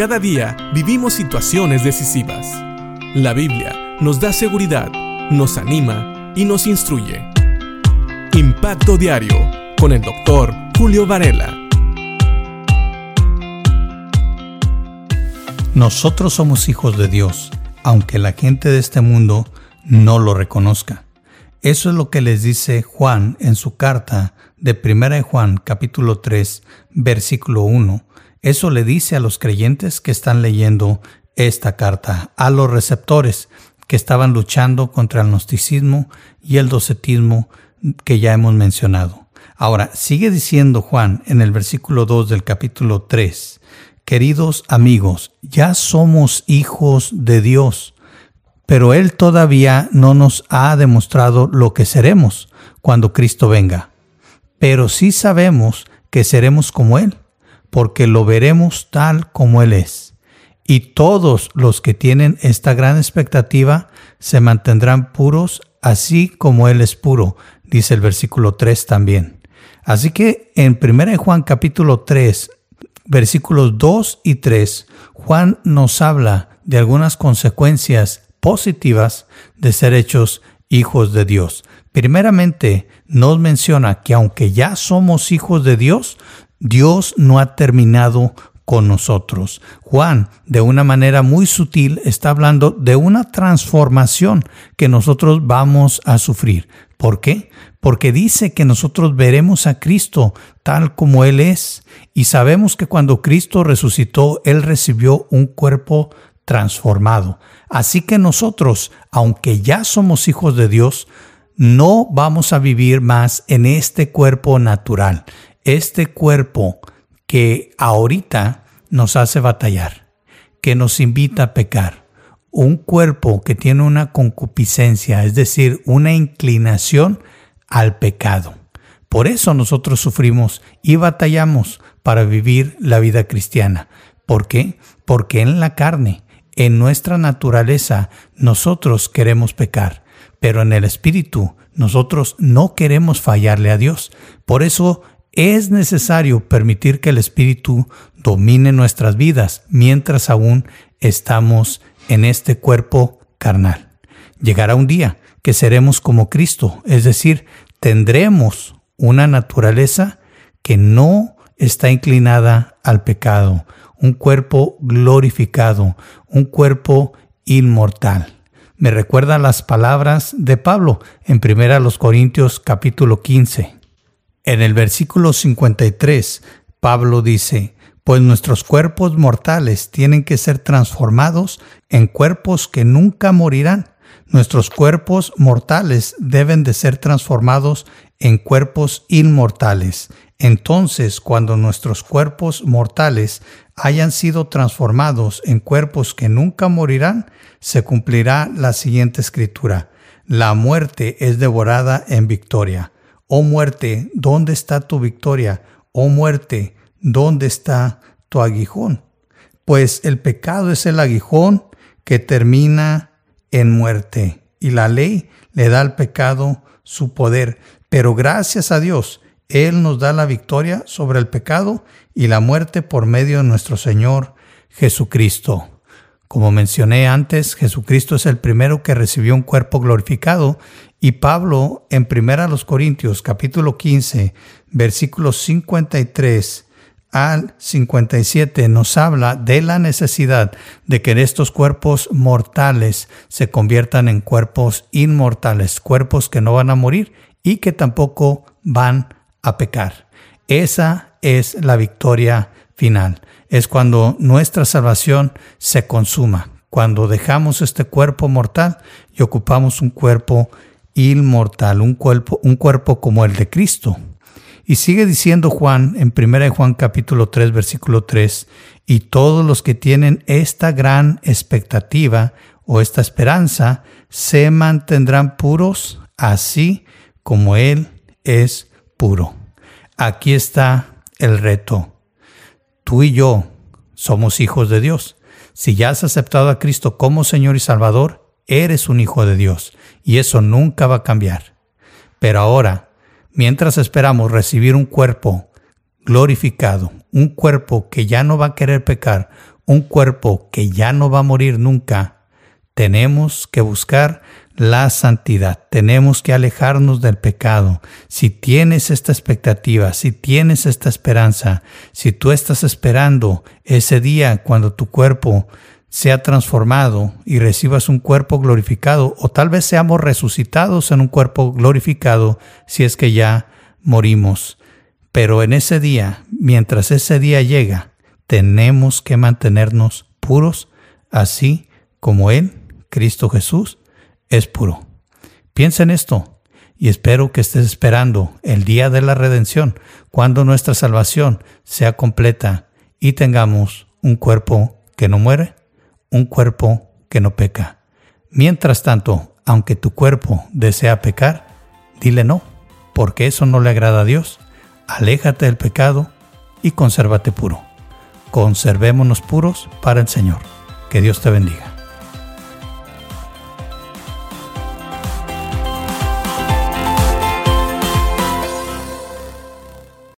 Cada día vivimos situaciones decisivas. La Biblia nos da seguridad, nos anima y nos instruye. Impacto Diario con el doctor Julio Varela. Nosotros somos hijos de Dios, aunque la gente de este mundo no lo reconozca. Eso es lo que les dice Juan en su carta de 1 Juan capítulo 3 versículo 1. Eso le dice a los creyentes que están leyendo esta carta, a los receptores que estaban luchando contra el gnosticismo y el docetismo que ya hemos mencionado. Ahora, sigue diciendo Juan en el versículo 2 del capítulo 3, Queridos amigos, ya somos hijos de Dios pero Él todavía no nos ha demostrado lo que seremos cuando Cristo venga. Pero sí sabemos que seremos como Él, porque lo veremos tal como Él es. Y todos los que tienen esta gran expectativa se mantendrán puros, así como Él es puro, dice el versículo 3 también. Así que en 1 Juan capítulo 3, versículos 2 y 3, Juan nos habla de algunas consecuencias positivas de ser hechos hijos de Dios. Primeramente, nos menciona que aunque ya somos hijos de Dios, Dios no ha terminado con nosotros. Juan, de una manera muy sutil, está hablando de una transformación que nosotros vamos a sufrir. ¿Por qué? Porque dice que nosotros veremos a Cristo tal como Él es y sabemos que cuando Cristo resucitó, Él recibió un cuerpo transformado. Así que nosotros, aunque ya somos hijos de Dios, no vamos a vivir más en este cuerpo natural, este cuerpo que ahorita nos hace batallar, que nos invita a pecar, un cuerpo que tiene una concupiscencia, es decir, una inclinación al pecado. Por eso nosotros sufrimos y batallamos para vivir la vida cristiana. ¿Por qué? Porque en la carne en nuestra naturaleza nosotros queremos pecar, pero en el Espíritu nosotros no queremos fallarle a Dios. Por eso es necesario permitir que el Espíritu domine nuestras vidas mientras aún estamos en este cuerpo carnal. Llegará un día que seremos como Cristo, es decir, tendremos una naturaleza que no está inclinada al pecado, un cuerpo glorificado, un cuerpo inmortal. Me recuerda las palabras de Pablo en 1 Corintios capítulo 15. En el versículo 53, Pablo dice, pues nuestros cuerpos mortales tienen que ser transformados en cuerpos que nunca morirán. Nuestros cuerpos mortales deben de ser transformados en cuerpos inmortales. Entonces, cuando nuestros cuerpos mortales hayan sido transformados en cuerpos que nunca morirán, se cumplirá la siguiente escritura. La muerte es devorada en victoria. Oh muerte, ¿dónde está tu victoria? Oh muerte, ¿dónde está tu aguijón? Pues el pecado es el aguijón que termina en muerte y la ley le da al pecado su poder. Pero gracias a Dios, Él nos da la victoria sobre el pecado y la muerte por medio de nuestro Señor Jesucristo. Como mencioné antes, Jesucristo es el primero que recibió un cuerpo glorificado y Pablo en 1 Corintios capítulo 15 versículos 53 al 57 nos habla de la necesidad de que estos cuerpos mortales se conviertan en cuerpos inmortales, cuerpos que no van a morir y que tampoco van a pecar. Esa es la victoria final. Es cuando nuestra salvación se consuma, cuando dejamos este cuerpo mortal y ocupamos un cuerpo inmortal, un cuerpo, un cuerpo como el de Cristo. Y sigue diciendo Juan en 1 Juan capítulo 3 versículo 3, y todos los que tienen esta gran expectativa o esta esperanza se mantendrán puros así como Él es puro. Aquí está el reto. Tú y yo somos hijos de Dios. Si ya has aceptado a Cristo como Señor y Salvador, eres un hijo de Dios y eso nunca va a cambiar. Pero ahora, mientras esperamos recibir un cuerpo glorificado, un cuerpo que ya no va a querer pecar, un cuerpo que ya no va a morir nunca, tenemos que buscar la santidad, tenemos que alejarnos del pecado. Si tienes esta expectativa, si tienes esta esperanza, si tú estás esperando ese día cuando tu cuerpo sea transformado y recibas un cuerpo glorificado, o tal vez seamos resucitados en un cuerpo glorificado si es que ya morimos. Pero en ese día, mientras ese día llega, tenemos que mantenernos puros, así como Él, Cristo Jesús, es puro. Piensa en esto y espero que estés esperando el día de la redención, cuando nuestra salvación sea completa y tengamos un cuerpo que no muere, un cuerpo que no peca. Mientras tanto, aunque tu cuerpo desea pecar, dile no, porque eso no le agrada a Dios. Aléjate del pecado y consérvate puro. Conservémonos puros para el Señor. Que Dios te bendiga.